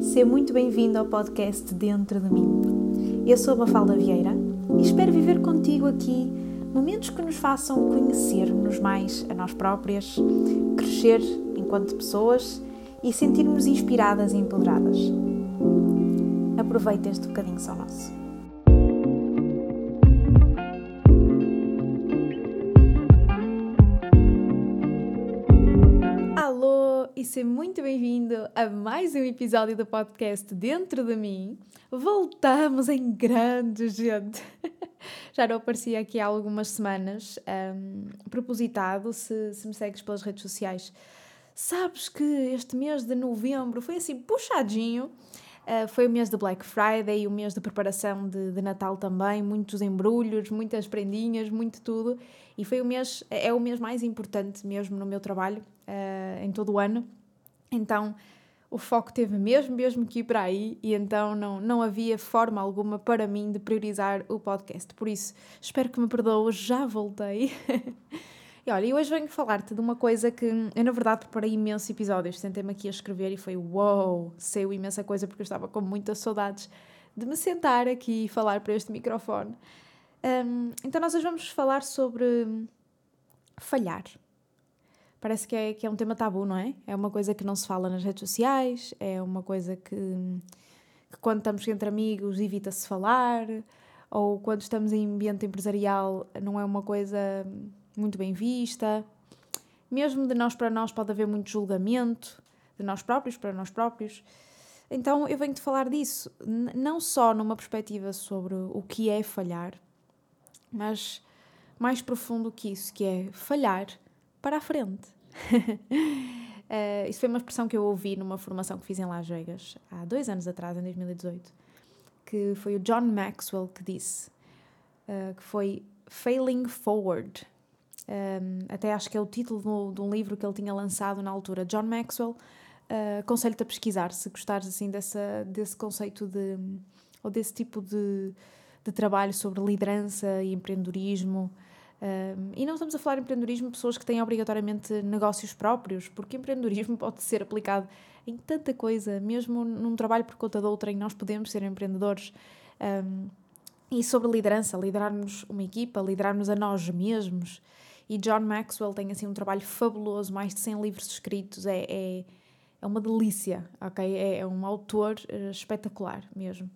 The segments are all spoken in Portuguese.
Seja muito bem-vindo ao podcast Dentro de mim. Eu sou a Mafalda Vieira e espero viver contigo aqui momentos que nos façam conhecer-nos mais a nós próprias, crescer enquanto pessoas e sentir-nos inspiradas e empoderadas. Aproveita este bocadinho só nosso. A mais um episódio do podcast Dentro de mim. Voltamos em grande, gente! Já não aparecia aqui há algumas semanas, um, propositado, se, se me segues pelas redes sociais. Sabes que este mês de novembro foi assim puxadinho. Uh, foi o mês de Black Friday, o mês de preparação de, de, Natal também, muitos embrulhos, muitas prendinhas, muito tudo. E foi o mês, é o mês mais importante mesmo no meu trabalho, uh, em todo o ano. Então o foco teve mesmo, mesmo que ir para aí, e então não, não havia forma alguma para mim de priorizar o podcast. Por isso, espero que me perdoes, já voltei. e olha, hoje venho falar-te de uma coisa que eu, na verdade, preparei imensos episódios. Sentei-me aqui a escrever e foi uou, saiu imensa coisa porque eu estava com muitas saudades de me sentar aqui e falar para este microfone. Um, então, nós hoje vamos falar sobre falhar parece que é, que é um tema tabu, não é? É uma coisa que não se fala nas redes sociais, é uma coisa que, que quando estamos entre amigos evita-se falar, ou quando estamos em ambiente empresarial não é uma coisa muito bem vista. Mesmo de nós para nós pode haver muito julgamento, de nós próprios para nós próprios. Então eu venho-te falar disso, não só numa perspectiva sobre o que é falhar, mas mais profundo que isso, que é falhar para a frente. Uh, isso foi uma expressão que eu ouvi numa formação que fiz em Las Vegas há dois anos atrás, em 2018, que foi o John Maxwell que disse, uh, que foi Failing Forward. Um, ehm, até acho que é o título de, um livro que ele tinha lançado na altura. John Maxwell, uh, aconselho-te a pesquisar se gostares assim dessa, desse conceito de, ou desse tipo de, de trabalho sobre liderança e empreendedorismo. E não estamos a falar em empreendedorismo pessoas que têm obrigatoriamente negócios próprios, porque empreendedorismo pode ser aplicado em tanta coisa, mesmo num trabalho por conta de outra, em nós podemos ser empreendedores. Um, e sobre liderança, liderarmos uma equipa, liderarmos a nós mesmos. E John Maxwell tem assim um trabalho fabuloso, mais de 100 livros escritos, é, é, é uma delícia, ok? É, é um autor uh, espetacular mesmo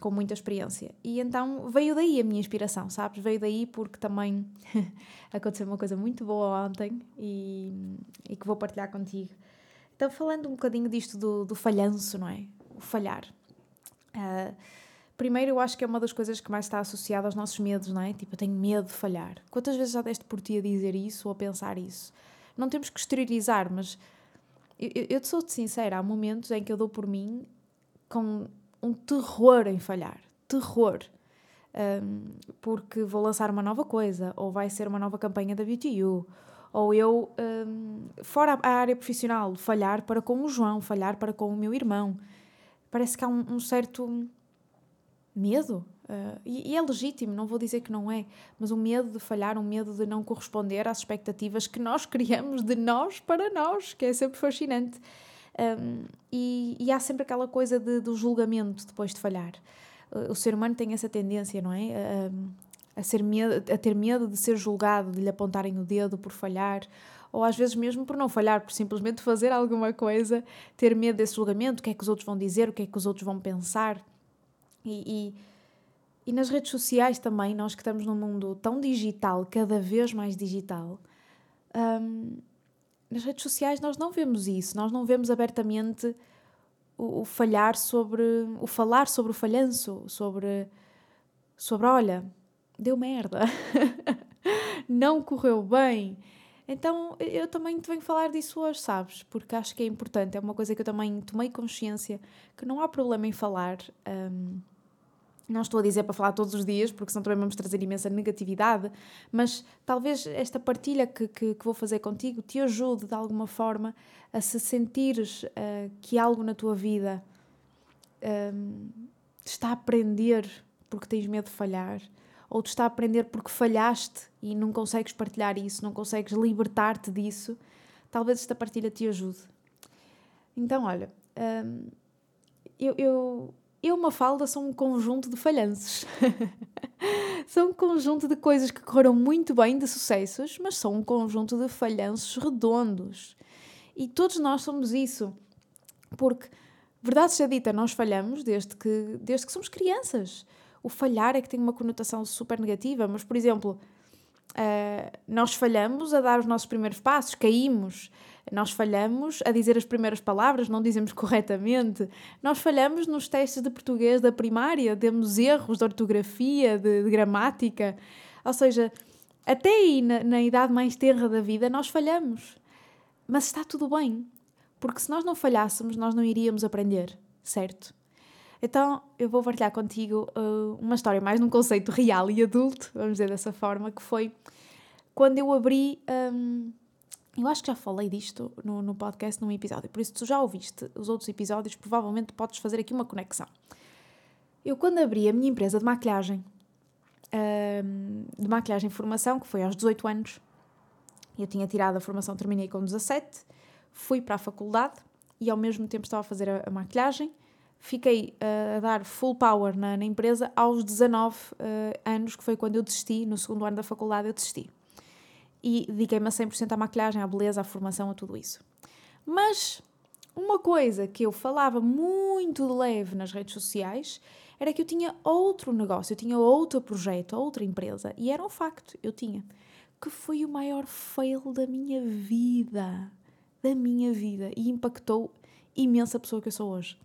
com muita experiência. E então veio daí a minha inspiração, sabes? Veio daí porque também aconteceu uma coisa muito boa ontem e, e que vou partilhar contigo. Então, falando um bocadinho disto do, do falhanço, não é? O falhar. Uh, primeiro, eu acho que é uma das coisas que mais está associada aos nossos medos, não é? Tipo, eu tenho medo de falhar. Quantas vezes já deste por ti a dizer isso ou a pensar isso? Não temos que exteriorizar, mas eu, eu, eu sou-te sincera, há momentos em que eu dou por mim com um terror em falhar. Terror. Um, porque vou lançar uma nova coisa, ou vai ser uma nova campanha da BTU, ou eu, um, fora a área profissional, falhar para com o João, falhar para com o meu irmão. Parece que há um, um certo medo. Uh, e, e, é legítimo, não vou dizer que não é, mas um medo de falhar, um medo de não corresponder às expectativas que nós criamos de nós para nós, que é sempre fascinante. Um, e, e, há sempre aquela coisa de, do julgamento depois de falhar. O ser humano tem essa tendência, não é? A, a, ser medo, a ter medo de ser julgado, de lhe apontarem o dedo por falhar, ou às vezes mesmo por não falhar, por simplesmente fazer alguma coisa, ter medo desse julgamento, o que é que os outros vão dizer, o que é que os outros vão pensar. E, e, e nas redes sociais também, nós que estamos num mundo tão digital, cada vez mais digital, um, nas redes sociais nós não vemos isso, nós não vemos abertamente o, o, falhar sobre, o falar sobre o falhanço, sobre, sobre olha, deu merda, não correu bem. Então eu também te venho falar disso hoje, sabes? Porque acho que é importante, é uma coisa que eu também tomei consciência que não há problema em falar. Um, não estou a dizer para falar todos os dias, porque senão também vamos trazer imensa negatividade, mas talvez esta partilha que, que, que vou fazer contigo te ajude de alguma forma a se sentires uh, que algo na tua vida um, te está a aprender porque tens medo de falhar, ou te está a aprender porque falhaste e não consegues partilhar isso, não consegues libertar-te disso, talvez esta partilha te ajude. Então, olha, um, eu, eu, eu, Mafalda, sou um conjunto de falhanços. são um conjunto de coisas que correram muito bem, de sucessos, mas são um conjunto de falhanços redondos. E todos nós somos isso. Porque, verdade seja dita, nós falhamos desde que, desde que somos crianças. O falhar é que tem uma conotação super negativa, mas, por exemplo, uh, nós falhamos a dar os nossos primeiros passos, caímos, nós falhamos a dizer as primeiras palavras, não dizemos corretamente. Nós falhamos nos testes de português da primária, temos erros de ortografia, de, de gramática. Ou seja, até aí, na, na idade mais tenra da vida, nós falhamos. Mas está tudo bem, porque se nós não falhássemos, nós não iríamos aprender, certo? Então eu vou partilhar contigo uh, uma história mais num conceito real e adulto, vamos dizer dessa forma, que foi quando eu abri. Um, eu acho que já falei disto no, no podcast num episódio, por isso, tu já ouviste os outros episódios, provavelmente podes fazer aqui uma conexão. Eu, quando abri a minha empresa de maquilhagem, um, de maquilhagem e formação, que foi aos 18 anos, eu tinha tirado a formação, terminei com 17, fui para a faculdade e ao mesmo tempo estava a fazer a, a maquilhagem. Fiquei uh, a dar full power na, na empresa aos 19 uh, anos, que foi quando eu desisti, no segundo ano da faculdade eu desisti e dediquei-me a 100% à maquilhagem, à beleza, à formação, a tudo isso. Mas uma coisa que eu falava muito de leve nas redes sociais era que eu tinha outro negócio, eu tinha outro projeto, outra empresa, e era um facto, eu tinha, que foi o maior fail da minha vida, da minha vida, e impactou imensa pessoa que eu sou hoje.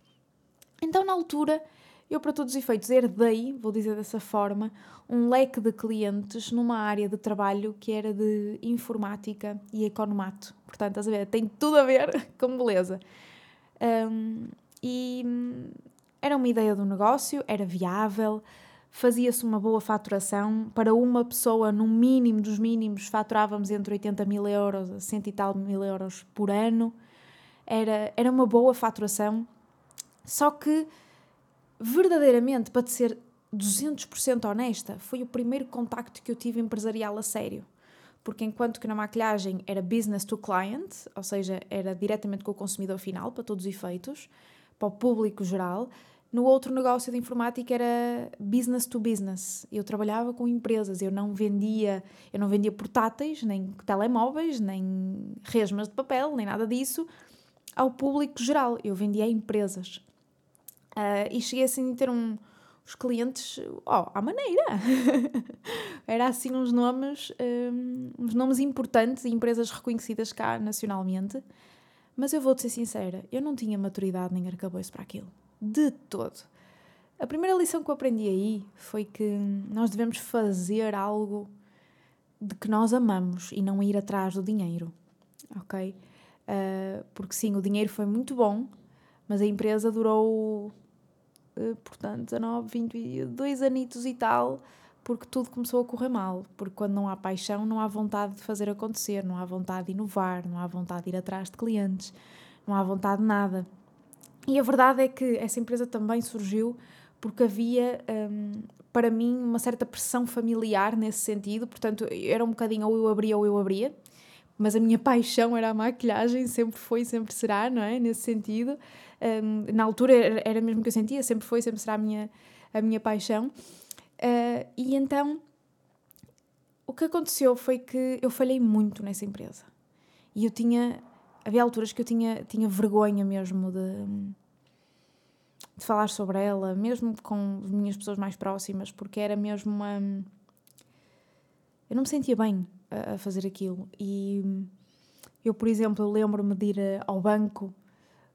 Então, na altura, eu, para todos os efeitos, herdei, vou dizer dessa forma, um leque de clientes numa área de trabalho que era de informática e economato. Portanto, estás a ver? Tem tudo a ver com beleza. Um, e era uma ideia do negócio, era viável, fazia-se uma boa faturação. Para uma pessoa, no mínimo dos mínimos, faturávamos entre 80 mil euros a 100 e tal mil euros por ano. Era, era uma boa faturação. Só que verdadeiramente, para te ser 200% honesta, foi o primeiro contacto que eu tive empresarial a sério. Porque enquanto que na maquilhagem era business to client, ou seja, era diretamente com o consumidor final, para todos os efeitos, para o público geral, no outro negócio de informática era business to business. Eu trabalhava com empresas, eu não vendia, eu não vendia portáteis, nem telemóveis, nem resmas de papel, nem nada disso ao público geral. Eu vendia a empresas. Uh, e cheguei assim a ter um, os clientes, ó, oh, à maneira. Era assim uns nomes, um, uns nomes importantes e empresas reconhecidas cá nacionalmente. Mas eu vou-te ser sincera, eu não tinha maturidade nem arcabouço para aquilo. De todo. A primeira lição que eu aprendi aí foi que nós devemos fazer algo de que nós amamos e não ir atrás do dinheiro, ok? Uh, porque sim, o dinheiro foi muito bom, mas a empresa durou portanto, 19, 20, dois anitos e tal, porque tudo começou a correr mal. Porque quando não há paixão, não há vontade de fazer acontecer, não há vontade de inovar, não há vontade de ir atrás de clientes, não há vontade de nada. E a verdade é que essa empresa também surgiu porque havia, um, para mim, uma certa pressão familiar nesse sentido. Portanto, era um bocadinho ou eu abria ou eu abria. Mas a minha paixão era a maquilhagem, sempre foi, sempre será, não é? Nesse sentido. Um, na altura era mesmo que eu sentia, sempre foi, sempre será a minha, a minha paixão. Uh, e então o que aconteceu foi que eu falhei muito nessa empresa. E eu tinha. Havia alturas que eu tinha, tinha vergonha mesmo de, de falar sobre ela, mesmo com as minhas pessoas mais próximas, porque era mesmo uma. Eu não me sentia bem a, a fazer aquilo. E eu, por exemplo, lembro-me de ir ao banco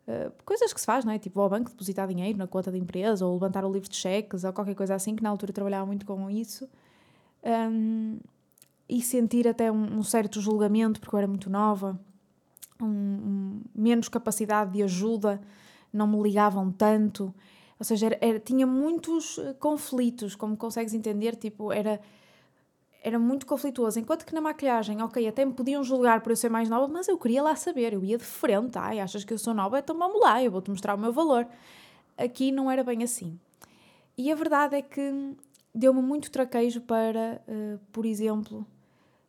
eh, coisas que se faz, não é? Tipo, ao banco depositar dinheiro na conta da empresa ou levantar o livro de cheques ou qualquer coisa assim, que na altura trabalhava muito com isso. Um, e sentir até um, um, certo julgamento, porque eu era muito nova, um, menos capacidade de ajuda, não me ligavam tanto. Ou seja, era, era, tinha muitos eh, conflitos, como consegues entender, tipo, era era muito conflituoso. Enquanto que na maquilhagem, ok, até me podiam julgar por eu ser mais nova, mas eu queria lá saber, eu ia de frente, ai, achas que eu sou nova? Então vamos lá, eu vou-te mostrar o meu valor. Aqui não era bem assim. E a verdade é que deu-me muito traquejo para, uh, por exemplo,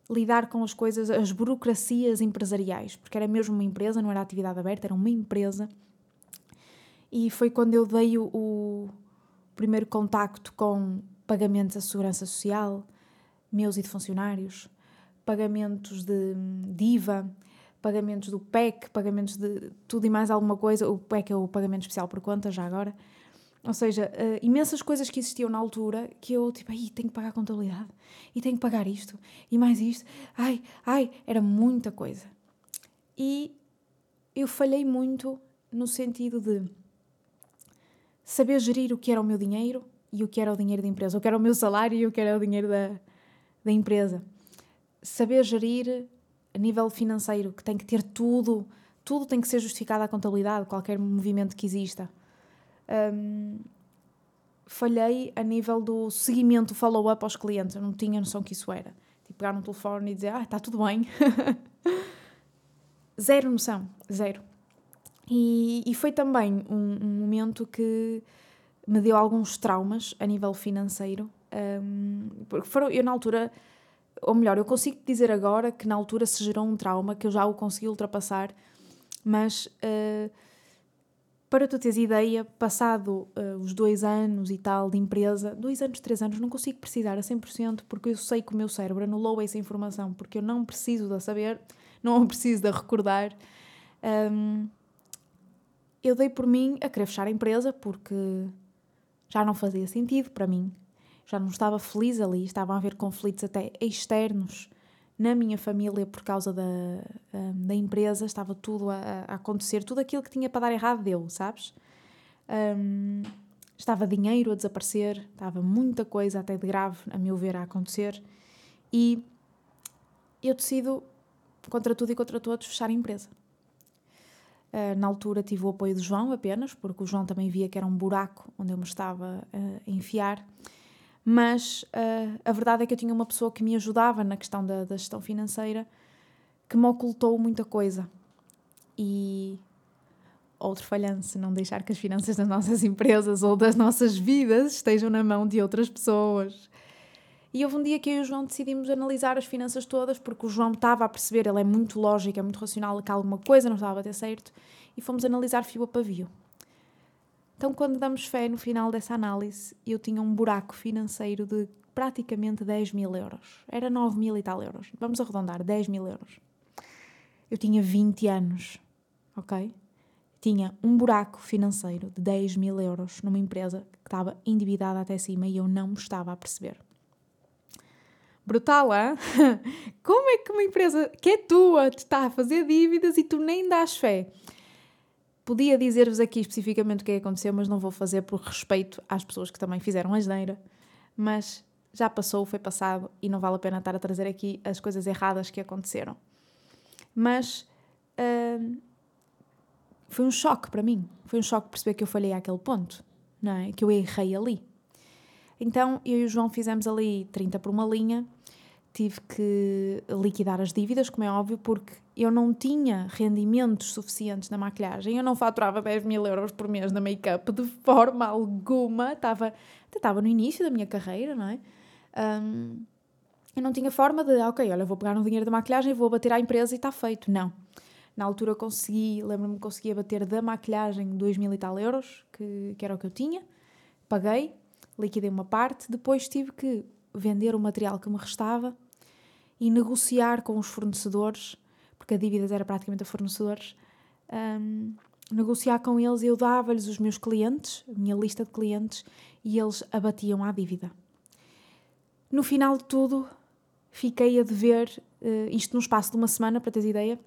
lidar com as coisas, as burocracias empresariais, porque era mesmo uma empresa, não era atividade aberta, era uma empresa. e foi quando eu dei o, o primeiro contacto com pagamentos da segurança social, meus e de funcionários, pagamentos de, de IVA, pagamentos do PEC, pagamentos de tudo e mais alguma coisa. O PEC é o pagamento especial por conta, já agora. Ou seja, uh, imensas coisas que existiam na altura que eu, tipo, ai, tenho que pagar a contabilidade, e tenho que pagar isto, e mais isto. Ai, ai, era muita coisa. E eu falhei muito no sentido de saber gerir o que era o meu dinheiro e o que era o dinheiro da empresa, o que era o meu salário e o que era o dinheiro da, da empresa. Saber gerir a nível financeiro, que tem que ter tudo, tudo tem que ser justificado à contabilidade, qualquer movimento que exista um, falhei a nível do seguimento, follow-up aos clientes. Eu não tinha noção que isso era. Tipo, pegar no telefone e dizer, ah, está tudo bem. zero noção, zero. E, e foi também um, um, momento que me deu alguns traumas a nível financeiro. Porque foram, eu na altura, ou melhor, eu consigo dizer agora que na altura se gerou um trauma, que eu já o consegui ultrapassar, mas uh, para tu teres ideia, passado uh, os dois anos e tal de empresa, dois anos, três anos, não consigo precisar a 100% porque eu sei que o meu cérebro anulou essa informação, porque eu não preciso de saber, não preciso de recordar. Eu dei por mim a querer fechar a empresa porque já não fazia sentido para mim, já não estava feliz ali, estavam a haver conflitos até externos na minha família por causa da, hum, da empresa, estava tudo a, a, acontecer, tudo aquilo que tinha para dar errado deu, sabes? Um, estava dinheiro a desaparecer, estava muita coisa até de grave, a meu ver, a acontecer e eu decido, contra tudo e contra todos, fechar a empresa. Uh, na altura tive o apoio do João apenas, porque o João também via que era um buraco onde eu me estava uh, a enfiar mas uh, a verdade é que eu tinha uma pessoa que me ajudava na questão da, da gestão financeira que me ocultou muita coisa. E outro falhanço, não deixar que as finanças das nossas empresas ou das nossas vidas estejam na mão de outras pessoas. E houve um dia que eu e o João decidimos analisar as finanças todas, porque o João estava a perceber, ele é muito lógico, é muito racional, que alguma coisa não estava a ter certo, e fomos analisar fio a pavio. Então, quando damos fé no final dessa análise, eu tinha um buraco financeiro de praticamente 10 mil euros. Era 9 mil e tal euros. Vamos arredondar, 10 mil euros. Eu tinha 20 anos, ok? Tinha um buraco financeiro de 10 mil euros numa empresa que estava endividada até cima e eu não me estava a perceber. Brutal, hein? Como é que uma empresa que é tua te está a fazer dívidas e tu nem dás fé? Podia dizer-vos aqui especificamente o que é que aconteceu, mas não vou fazer por respeito às pessoas que também fizeram a geneira. Mas já passou, foi passado e não vale a pena estar a trazer aqui as coisas erradas que aconteceram. Mas uh, foi um choque para mim. Foi um choque perceber que eu falhei àquele ponto, não é? Que eu errei ali. Então eu e o João fizemos ali 30 por uma linha tive que liquidar as dívidas, como é óbvio, porque eu não tinha rendimentos suficientes na maquilhagem, eu não faturava 10 mil euros por mês na make-up de forma alguma, estava, estava no início da minha carreira, não é? Um, eu não tinha forma de, ok, olha, vou pegar no dinheiro da maquilhagem, vou bater à empresa e está feito. Não. Na altura consegui, lembro-me que conseguia bater da maquilhagem 2 mil e tal euros, que, que era o que eu tinha, paguei, liquidei uma parte, depois tive que vender o material que me restava e negociar com os fornecedores, porque a dívida era praticamente a fornecedores, um, negociar com eles, eu dava-lhes os meus clientes, a minha lista de clientes, e eles abatiam a dívida. No final de tudo, fiquei a dever, uh, isto no espaço de uma semana, para teres ideia,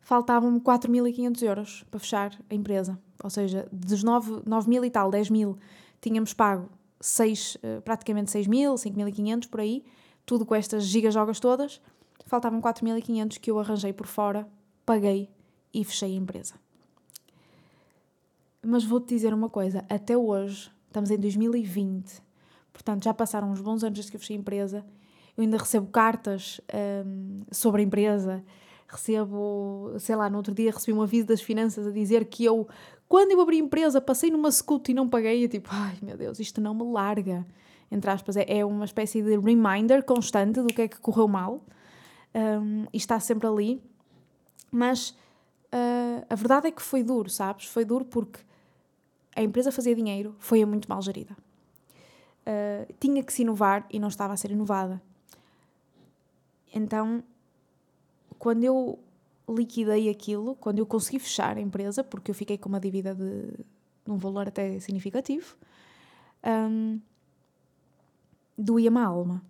faltavam-me 4.500 euros para fechar a empresa. Ou seja, dos 9, 9 mil e tal, 10 mil, tínhamos pago 6, eh, praticamente 6 mil, 5.500 por aí, tudo com estas gigajogas todas. Faltavam 4.500 que eu arranjei por fora, paguei e fechei a empresa. Mas vou-te dizer uma coisa, até hoje, estamos em 2020, portanto já passaram uns bons anos desde que eu fechei a empresa, eu ainda recebo cartas um, sobre a empresa, recebo, sei lá, no outro dia recebi um aviso das finanças a dizer que eu quando eu abri a empresa, passei numa scoot e não paguei, eu tipo, ai meu Deus, isto não me larga. Entre aspas, é, é uma espécie de reminder constante do que é que correu mal um, e está sempre ali. Mas uh, a verdade é que foi duro, sabes? Foi duro porque a empresa fazia dinheiro, foi muito mal gerida. Uh, tinha que se inovar e não estava a ser inovada. Então, quando eu liquidei aquilo, quando eu consegui fechar a empresa, porque eu fiquei com uma dívida de, de um valor até significativo, um, doía-me a alma,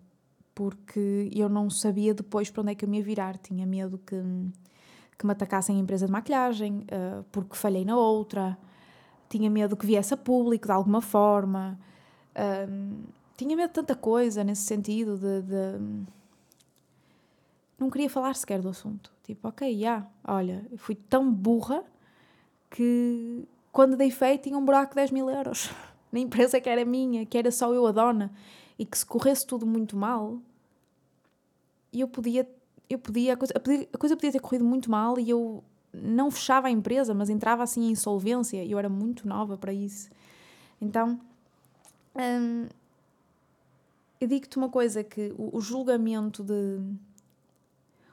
porque eu não sabia depois para onde é que eu me ia virar. Tinha medo que, que me atacassem a empresa de maquilhagem, uh, porque falhei na outra. Tinha medo que viesse a público de alguma forma. Um, tinha medo de tanta coisa nesse sentido de, de não queria falar sequer do assunto. Tipo, ok, já, yeah, olha, fui tão burra que quando dei feito tinha um buraco de 10 mil euros na empresa que era minha, que era só eu a dona, e que se corresse tudo muito mal, eu podia, eu podia, a coisa, a coisa podia ter corrido muito mal e eu não fechava a empresa, mas entrava assim em insolvência e eu era muito nova para isso. Então, hum, eu digo-te uma coisa que o, o julgamento de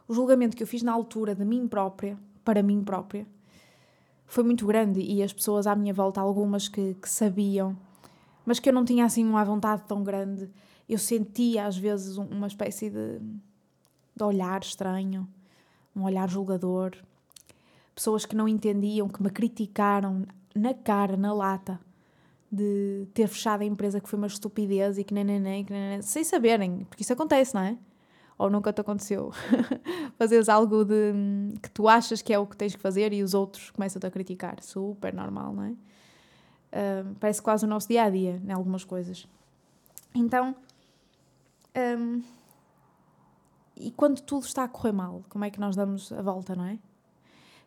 o julgamento que eu fiz na altura de mim própria, para mim própria, foi muito grande e as pessoas à minha volta, algumas que, que sabiam, mas que eu não tinha assim uma vontade tão grande, eu sentia às vezes uma espécie de, de olhar estranho, um olhar julgador. Pessoas que não entendiam, que me criticaram na cara, na lata, de ter fechado a empresa que foi uma estupidez e que nem, nem, nem, que nem, sem saberem, porque isso acontece, não é? ou nunca te aconteceu fazeres algo de, que tu achas que é o que tens que fazer e os outros começam-te a criticar. Super normal, não é? Uh, parece quase o nosso dia a dia em algumas coisas. Então, um, e quando tudo está a correr mal, como é que nós damos a volta, não é?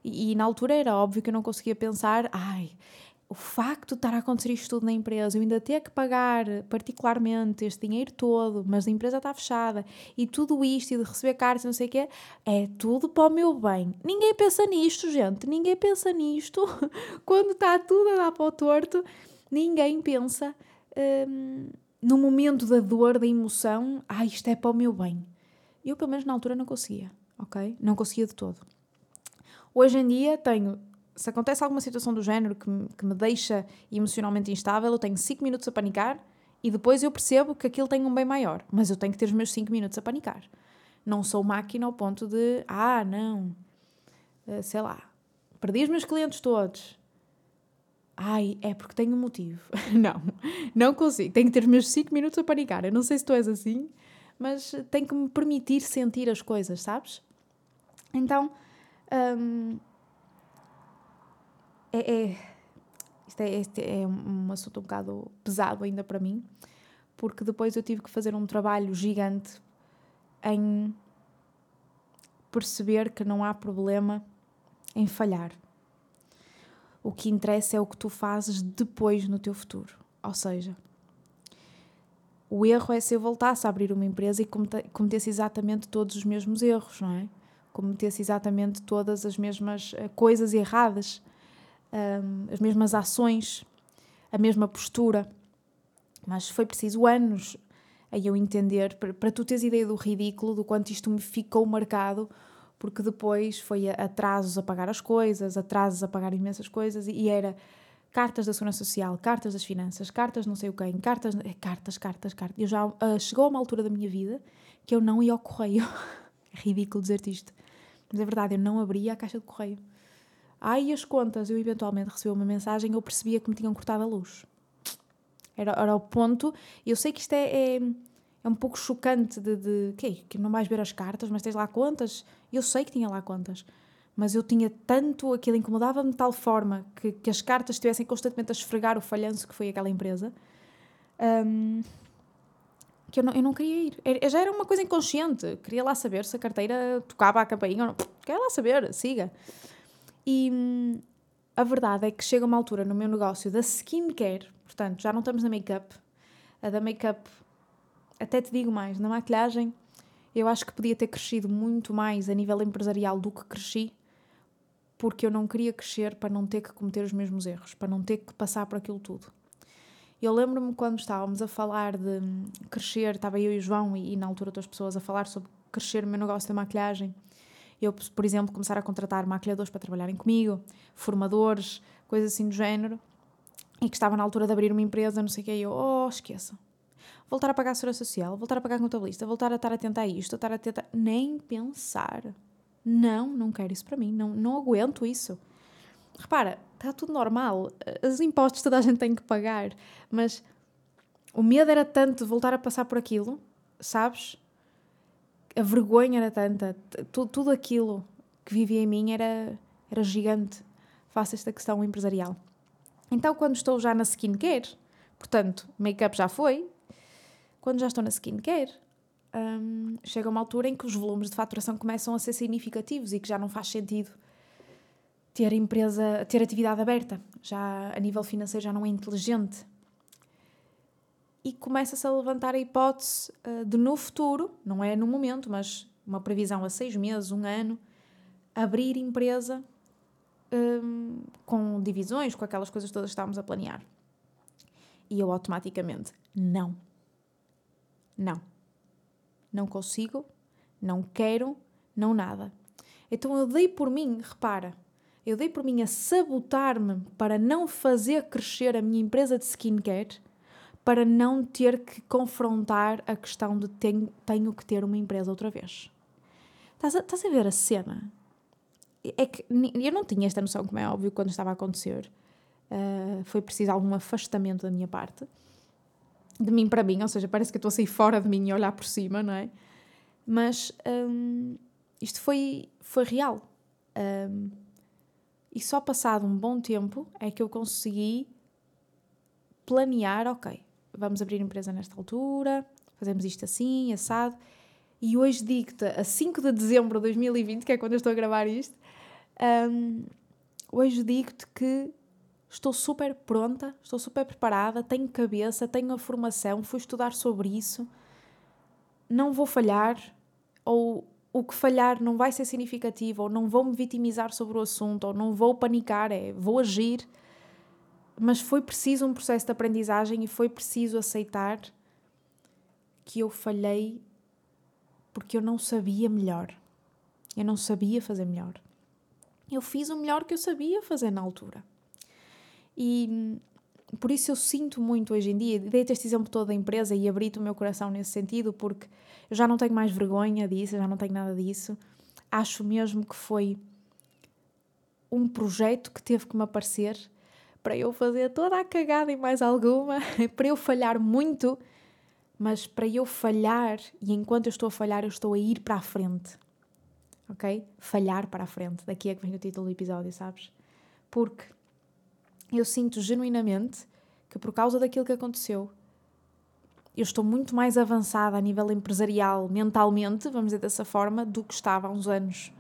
E, e na altura era óbvio que eu não conseguia pensar, ai, o facto de estar a acontecer isto tudo na empresa, eu ainda ter que pagar particularmente este dinheiro todo, mas a empresa está fechada, e tudo isto, e de receber cartas, não sei o quê, é tudo para o meu bem. Ninguém pensa nisto, gente, ninguém pensa nisto. Quando está tudo a dar para o torto, ninguém pensa hum, no momento da dor, da emoção, ah, isto é para o meu bem. Eu, pelo menos na altura, não conseguia, ok? Não conseguia de todo. Hoje em dia tenho se acontece alguma situação do género que me, que me deixa emocionalmente instável, eu tenho 5 minutos a panicar e depois eu percebo que aquilo tem um bem maior. Mas eu tenho que ter os meus 5 minutos a panicar. Não sou máquina ao ponto de, ah, não, uh, sei lá, perdi os meus clientes todos. Ai, é porque tenho um motivo. não, não consigo. Tenho que ter os meus 5 minutos a panicar. Eu não sei se tu és assim, mas tenho que me permitir sentir as coisas, sabes? Então, um, é, é, isto é, este é um assunto um bocado pesado ainda para mim, porque depois eu tive que fazer um trabalho gigante em perceber que não há problema em falhar. O que interessa é o que tu fazes depois no teu futuro. Ou seja, o erro é se eu voltasse a abrir uma empresa e cometesse exatamente todos os mesmos erros, não é? Cometesse exatamente todas as mesmas eh, coisas erradas um, as mesmas ações, a mesma postura. Mas foi preciso anos a eu entender, para, tu teres ideia do ridículo, do quanto isto me ficou marcado, porque depois foi atrasos a pagar as coisas, atrasos a pagar imensas coisas, e era cartas da Segurança Social, cartas das Finanças, cartas não sei o quem, cartas, é, cartas, cartas, cartas. Eu já uh, chegou a uma altura da minha vida que eu não ia ao correio. é ridículo dizer-te isto, mas é verdade, eu não abria a caixa de correio. Ai, as contas, eu eventualmente recebi uma mensagem, eu percebia que me tinham cortado a luz. Era, era o ponto. Eu sei que isto é, é, é um pouco chocante de, de que, que não vais ver as cartas, mas tens lá contas. Eu sei que tinha lá contas. Mas eu tinha tanto, aquilo incomodava-me de tal forma que, que as cartas estivessem constantemente a esfregar o falhanço que foi aquela empresa. Um, que eu não, eu não queria ir. Eu já era uma coisa inconsciente. Queria lá saber se a carteira tocava a campainha ou não. Queria lá saber, siga. E hum, a verdade é que chega uma altura no meu negócio da skincare, portanto, já não estamos na make-up. A da make-up, até te digo mais, na maquilhagem, eu acho que podia ter crescido muito mais a nível empresarial do que cresci, porque eu não queria crescer para não ter que cometer os mesmos erros, para não ter que passar por aquilo tudo. Eu lembro-me quando estávamos a falar de hum, crescer, estava eu e o João e, e na altura outras pessoas a falar sobre crescer o meu negócio da maquilhagem Eu, por exemplo, começar a contratar maquilhadores para trabalharem comigo, formadores, coisas assim do género, e que estava na altura de abrir uma empresa, não sei o que, e eu, oh, esqueçam. Voltar a pagar a segurança social, voltar a pagar a contabilista, voltar a estar atenta a isto, estar atenta. Nem pensar. Não, não quero isso para mim, não, não aguento isso. Repara, está tudo normal, os impostos toda a gente tem que pagar, mas o medo era tanto de voltar a passar por aquilo, sabes? A vergonha era tanta, tudo, aquilo que vivia em mim era, era gigante face esta questão empresarial. Então, quando estou já na skincare, portanto, make-up já foi, quando já estou na skincare, um, chega uma altura em que os volumes de faturação começam a ser significativos e que já não faz sentido ter empresa, ter atividade aberta. Já a nível financeiro já não é inteligente. E começa-se a levantar a hipótese uh, de no futuro, não é no momento, mas uma previsão a seis meses, um ano, abrir empresa um, com divisões, com aquelas coisas todas que estávamos a planear. E eu automaticamente, não. Não. Não consigo, não quero, não nada. Então eu dei por mim, repara, eu dei por mim a sabotar-me para não fazer crescer a minha empresa de skincare, para não ter que confrontar a questão de tenho, tenho que ter uma empresa outra vez. Estás a, estás a ver a cena? é que eu não tinha esta noção, como é óbvio, quando estava a acontecer. Uh, foi preciso algum afastamento da minha parte, de mim para mim, ou seja, parece que eu estou a sair fora de mim e olhar por cima, não é? Mas um, isto foi, foi real. Um, e só passado um bom tempo é que eu consegui planear, ok, vamos abrir empresa nesta altura, fazemos isto assim, assado. E hoje digo-te, a 5 de dezembro de 2020, que é quando eu estou a gravar isto, um, hoje digo-te que estou super pronta, estou super preparada, tenho cabeça, tenho a formação, fui estudar sobre isso, não vou falhar, ou o que falhar não vai ser significativo, ou não vou me vitimizar sobre o assunto, ou não vou panicar, é vou agir. Mas foi preciso um processo de aprendizagem e foi preciso aceitar que eu falhei porque eu não sabia melhor. Eu não sabia fazer melhor. Eu fiz o melhor que eu sabia fazer na altura. E por isso eu sinto muito hoje em dia, dei-te este exemplo todo da empresa e abri-te o meu coração nesse sentido, porque eu já não tenho mais vergonha disso, já não tenho nada disso. Acho mesmo que foi um projeto que teve que me aparecer para eu fazer toda a cagada e mais alguma, para eu falhar muito, mas para eu falhar e enquanto eu estou a falhar, eu estou a ir para a frente ok? Falhar para a frente. Daqui é que vem o título do episódio, sabes? Porque eu sinto genuinamente que por causa daquilo que aconteceu, eu estou muito mais avançada a nível empresarial, mentalmente, vamos dizer dessa forma, do que estava há uns anos.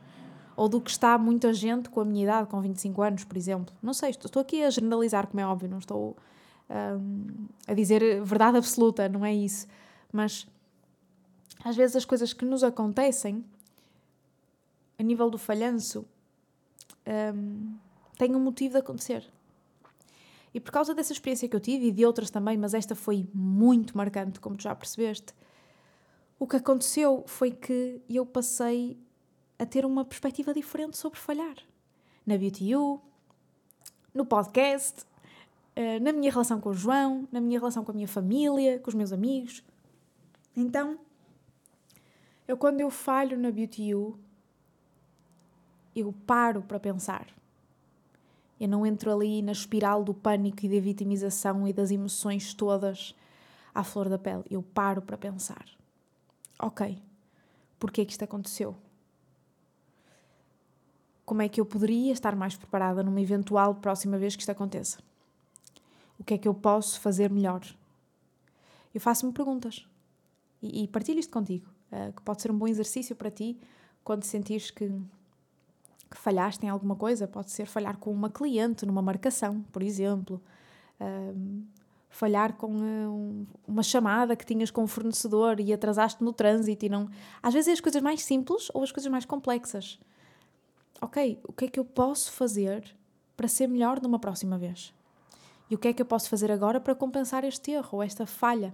Ou do que está muita gente com a minha idade, com 25 anos, por exemplo. Não sei, estou aqui a generalizar, como é óbvio, não estou um, a dizer verdade absoluta, não é isso. Mas às vezes as coisas que nos acontecem a nível do falhanço, um, tem um motivo de acontecer. E por causa dessa experiência que eu tive e de outras também, mas esta foi muito marcante, como tu já percebeste, o que aconteceu foi que eu passei a ter uma perspectiva diferente sobre falhar. Na Beauty no podcast, eh, na minha relação com o João, na minha relação com a minha família, com os meus amigos. Então, eu quando eu falho na Beauty eu paro para pensar. Eu não entro ali na espiral do pânico e da vitimização e das emoções todas à flor da pele. Eu paro para pensar. Ok, porquê que isto aconteceu? Como é que eu poderia estar mais preparada numa eventual próxima vez que isto aconteça? O que é que eu posso fazer melhor? Eu faço-me perguntas e, e, partilho isto contigo, uh, que pode ser um bom exercício para ti quando sentires que que falhaste em alguma coisa, pode ser falhar com uma cliente numa marcação, por exemplo, um, falhar com um, uma chamada que tinhas com o fornecedor e atrasaste no trânsito e não. Às vezes é as coisas mais simples ou as coisas mais complexas. Ok, o que é que eu posso fazer para ser melhor numa próxima vez? E o que é que eu posso fazer agora para compensar este erro ou esta falha?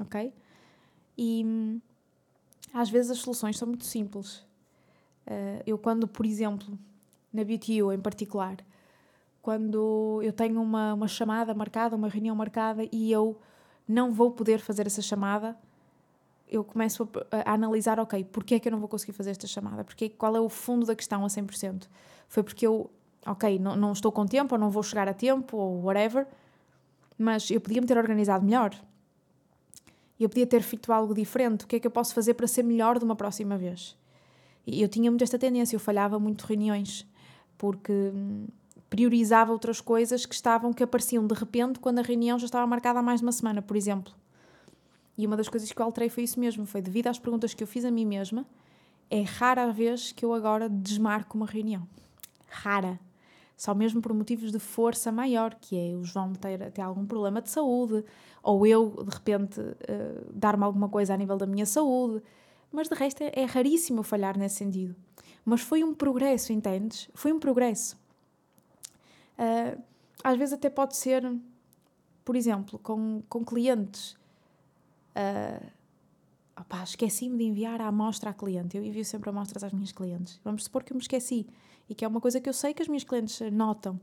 Ok? E hum, às vezes as soluções são muito simples Uh, eu, quando, por exemplo, na BTU em particular, quando eu tenho uma, uma chamada marcada, uma reunião marcada e eu não vou poder fazer essa chamada, eu começo a, a, analisar, ok, porquê é que eu não vou conseguir fazer esta chamada? Porque, qual é o fundo da questão a 100%? Foi porque eu, ok, não, não estou com tempo, ou não vou chegar a tempo, ou whatever, mas eu podia me ter organizado melhor. Eu podia ter feito algo diferente. O que é que eu posso fazer para ser melhor de uma próxima vez? E eu tinha muito esta tendência, eu falhava muito reuniões, porque hum, priorizava outras coisas que estavam, que apareciam de repente quando a reunião já estava marcada há mais de uma semana, por exemplo. E uma das coisas que eu alterei foi isso mesmo, foi devido às perguntas que eu fiz a mim mesma, é rara a vez que eu agora desmarco uma reunião. Rara. Só mesmo por motivos de força maior, que é o João ter, ter algum problema de saúde, ou eu, de repente, uh, dar-me alguma coisa a nível da minha saúde. Mas de resto é, é raríssimo falhar nesse sentido. Mas foi um progresso, entendes? Foi um progresso. Uh, às vezes até pode ser, por exemplo, com, com clientes uh, opá, esqueci-me de enviar a amostra à cliente. Eu envio sempre amostras às minhas clientes. Vamos supor que eu me esqueci e que é uma coisa que eu sei que as minhas clientes notam.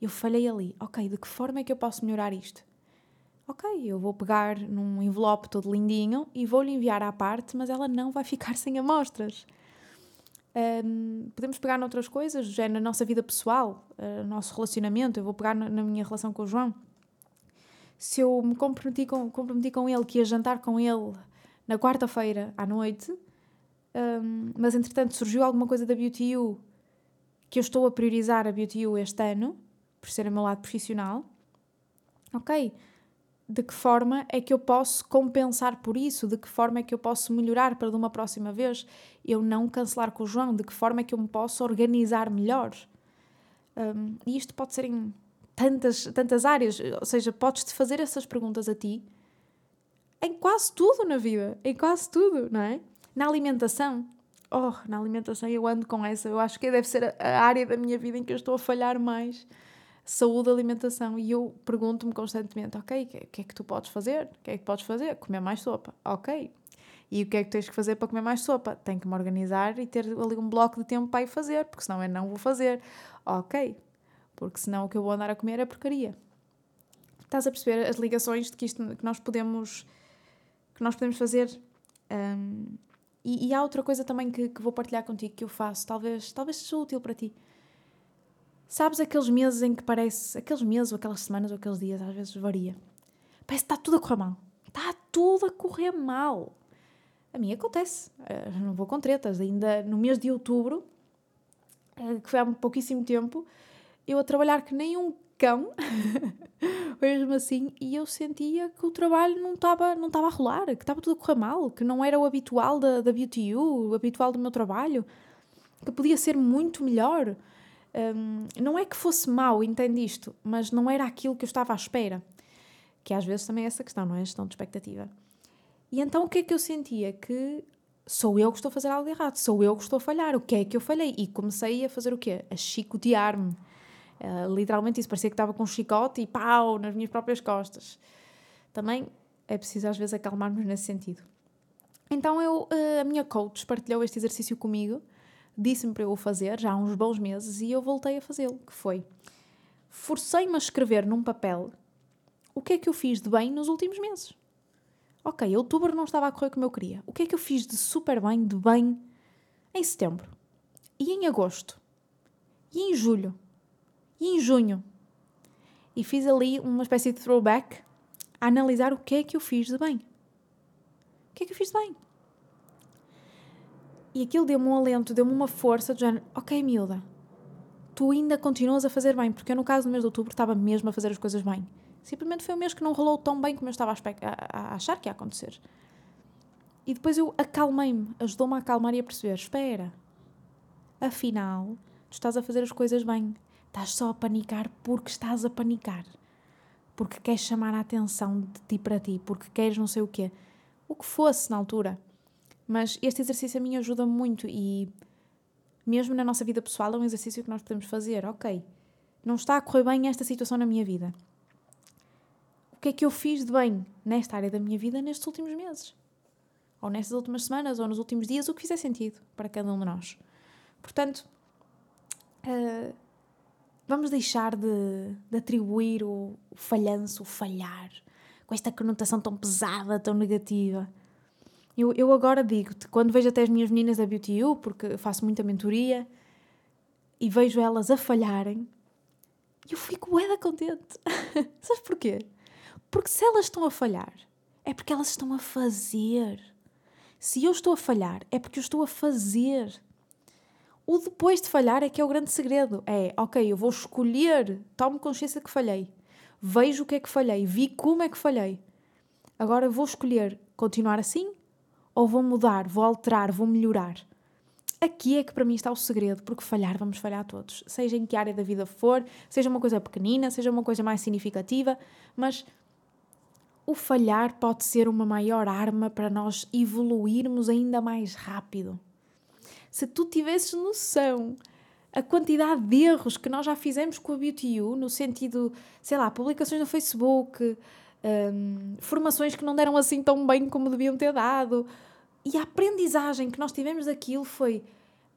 Eu falhei ali. Ok, de que forma é que eu posso melhorar isto? Ok, eu vou pegar num envelope todo lindinho e vou-lhe enviar à parte, mas ela não vai ficar sem amostras. Um, podemos pegar noutras coisas, já na nossa vida pessoal, uh, nosso relacionamento. Eu vou pegar na, na minha relação com o João se eu me comprometi com, comprometi com ele que ia jantar com ele na quarta-feira à noite, um, mas entretanto surgiu alguma coisa da BeautyU que eu estou a priorizar a BeautyU este ano, por ser o meu lado profissional, ok, de que forma é que eu posso compensar por isso? De que forma é que eu posso melhorar para de uma próxima vez eu não cancelar com o João? De que forma é que eu me posso organizar melhor? Um, e isto pode ser em tantas, tantas áreas. Ou seja, podes-te fazer essas perguntas a ti em quase tudo na vida. Em quase tudo, não é? Na alimentação. Oh, na alimentação eu ando com essa. Eu acho que deve ser a área da minha vida em que eu estou a falhar mais. Saúde, alimentação. E eu pergunto-me constantemente: ok, o que, que é que tu podes fazer? O que é que podes fazer? Comer mais sopa. Ok. E o que é que tens que fazer para comer mais sopa? Tenho que me organizar e ter ali um bloco de tempo para ir fazer, porque senão eu não vou fazer. Ok, porque senão o que eu vou andar a comer é porcaria. Estás a perceber as ligações de que, isto, que nós podemos que nós podemos fazer um, e, e, há outra coisa também que, que vou partilhar contigo que eu faço, talvez, talvez seja útil para ti. Sabes aqueles meses em que parece, aqueles meses ou aquelas semanas ou aqueles dias, às vezes varia. Parece que está tudo a correr mal. Está tudo a correr mal. A mim acontece. Eu eh, não vou com tretas. Ainda no mês de outubro, eh, que foi há pouquíssimo tempo, eu a trabalhar que nem um cão, mesmo assim, e eu sentia que o trabalho não estava não a rolar, que estava tudo a correr mal, que não era o habitual da, da BTU, o habitual do meu trabalho, que podia ser muito melhor. Um, não é que fosse mau, entende isto, mas não era aquilo que eu estava à espera. Que às vezes também é essa questão, não é? A gestão de expectativa. E então o que é que eu sentia? Que sou eu que estou a fazer algo errado, sou eu que estou a falhar, o que é que eu falhei? E comecei a fazer o quê? A chicotear-me Uh, literalmente isso, parecia que estava com um chicote e pau nas minhas próprias costas. Também é preciso às vezes acalmar-nos nesse sentido. Então eu, uh, a minha coach partilhou este exercício comigo, disse-me para eu o fazer já há uns bons meses e eu voltei a fazê-lo, que foi forcei-me a escrever num papel o que é que eu fiz de bem nos últimos meses. Ok, outubro não estava a correr como eu queria. O que é que eu fiz de super bem, de bem, em setembro? E em agosto? E em julho? E em junho. E fiz ali uma espécie de throwback a analisar o que é que eu fiz de bem. O que é que eu fiz de bem? E aquilo deu-me um alento, deu-me uma força de género, ok, miúda, tu ainda continuas a fazer bem, porque eu no caso do mês de outubro estava mesmo a fazer as coisas bem. Simplesmente foi um mês que não rolou tão bem como eu estava a, achar que ia acontecer. E depois eu acalmei-me, ajudou-me a acalmar e a perceber: espera, afinal, tu estás a fazer as coisas bem. Estás só a panicar porque estás a panicar. Porque queres chamar a atenção de ti para ti, porque queres não sei o quê. O que fosse na altura. Mas este exercício a mim ajuda muito e mesmo na nossa vida pessoal é um exercício que nós podemos fazer. Ok, não está a correr bem esta situação na minha vida. O que é que eu fiz de bem nesta área da minha vida nestes últimos meses? Ou nestas últimas semanas, ou nos últimos dias, o que fizer sentido para cada um de nós. Portanto, uh, vamos deixar de, de atribuir o, o falhanço, o falhar, com esta conotação tão pesada, tão negativa. Eu, eu agora digo-te, quando vejo até as minhas meninas da Beauty U, porque faço muita mentoria, e vejo elas a falharem, eu fico bué contente. Sabes porquê? Porque se elas estão a falhar, é porque elas estão a fazer. Se eu estou a falhar, é porque eu estou a fazer. O depois de falhar é que é o grande segredo. É, ok, eu vou escolher, tomo consciência que falhei, vejo o que é que falhei, vi como é que falhei. Agora vou escolher continuar assim ou vou mudar, vou alterar, vou melhorar. Aqui é que para mim está o segredo, porque falhar vamos falhar todos, seja em que área da vida for, seja uma coisa pequenina, seja uma coisa mais significativa, mas o falhar pode ser uma maior arma para nós evoluirmos ainda mais rápido. Se tu tivesses noção a quantidade de erros que nós já fizemos com a Beauty U, no sentido, sei lá, publicações no Facebook, um, formações que não deram assim tão bem como deviam ter dado, e a aprendizagem que nós tivemos daquilo foi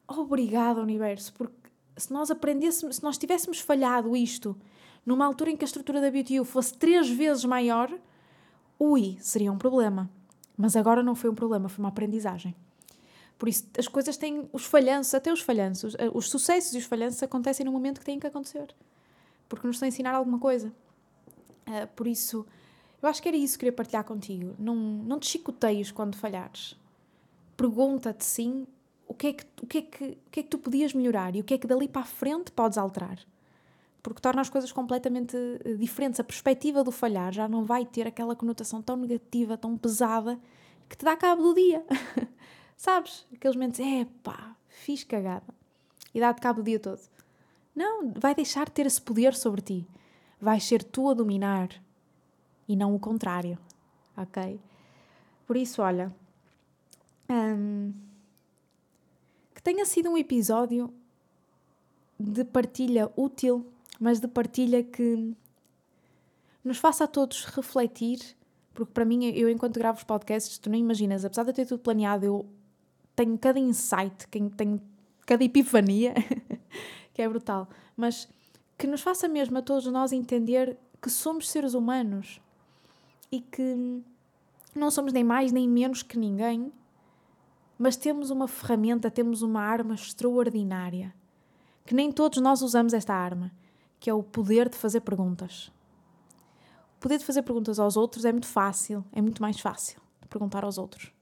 obrigado, universo, porque se nós aprendêssemos, se nós tivéssemos falhado isto numa altura em que a estrutura da BTU fosse três vezes maior, ui, seria um problema. Mas agora não foi um problema, foi uma aprendizagem. Por isso, as coisas têm os falhanços, até os falhanços, eh, os sucessos e os falhanços acontecem no momento que têm que acontecer. Porque nos estão a ensinar alguma coisa. Uh, por isso, eu acho que era isso que queria partilhar contigo. Não, não te chicoteios quando falhares. Pergunta-te sim o que, é que, o, que é que, o que é que tu podias melhorar e o que é que dali para a frente podes alterar porque torna as coisas completamente eh, diferentes. A perspectiva do falhar já não vai ter aquela conotação tão negativa, tão pesada, que te dá cabo do dia. Sabes? Aqueles momentos, é pá, fiz cagada. E dá-te cabo do dia todo. Não, vai deixar de ter esse poder sobre ti. Vais ser tu a dominar e não o contrário. Ok? Por isso, olha. Hum, que tenha sido um episódio de partilha útil mas de partilha que nos faça a todos refletir, porque para mim, eu enquanto gravo os podcasts, tu nem imaginas, apesar de eu ter tudo planeado, eu tenho cada insight, tenho cada epifania, que é brutal, mas que nos faça mesmo a todos nós entender que somos seres humanos e que não somos nem mais nem menos que ninguém, mas temos uma ferramenta, temos uma arma extraordinária, que nem todos nós usamos esta arma que é o poder de fazer perguntas. O poder de fazer perguntas aos outros é muito fácil, é muito mais fácil de perguntar aos outros.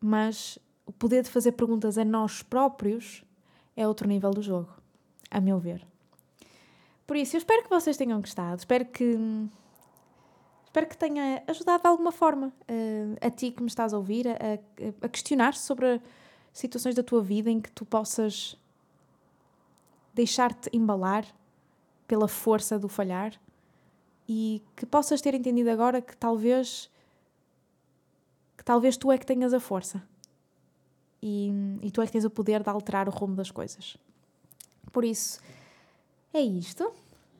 Mas o poder de fazer perguntas a nós próprios é outro nível do jogo, a meu ver. Por isso, eu espero que vocês tenham gostado, espero que espero que tenha ajudado de alguma forma uh, a ti que me estás a ouvir a, a questionar sobre situações da tua vida em que tu possas deixar-te embalar pela força do falhar e que possas ter entendido agora que talvez que talvez tu é que tenhas a força e, e tu é que tens o poder de alterar o rumo das coisas. Por isso, é isto.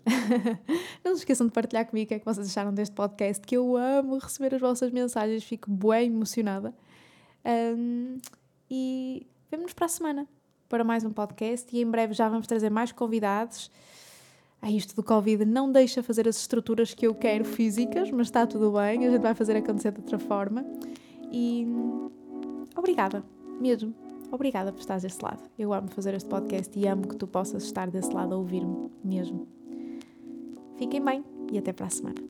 Não se esqueçam de partilhar comigo o que é que vocês acharam deste podcast, que eu amo receber as vossas mensagens, fico bem emocionada. Um, e vemo-nos para a semana para mais um podcast e em breve já vamos trazer mais convidados. Ah, isto do Covid não deixa fazer as estruturas que eu quero físicas, mas está tudo bem, a gente vai fazer acontecer de outra forma. E obrigada, mesmo. Obrigada por estar desse lado. Eu amo fazer este podcast e amo que tu possas estar desse lado a ouvir-me, mesmo. Fiquem bem e até para a semana.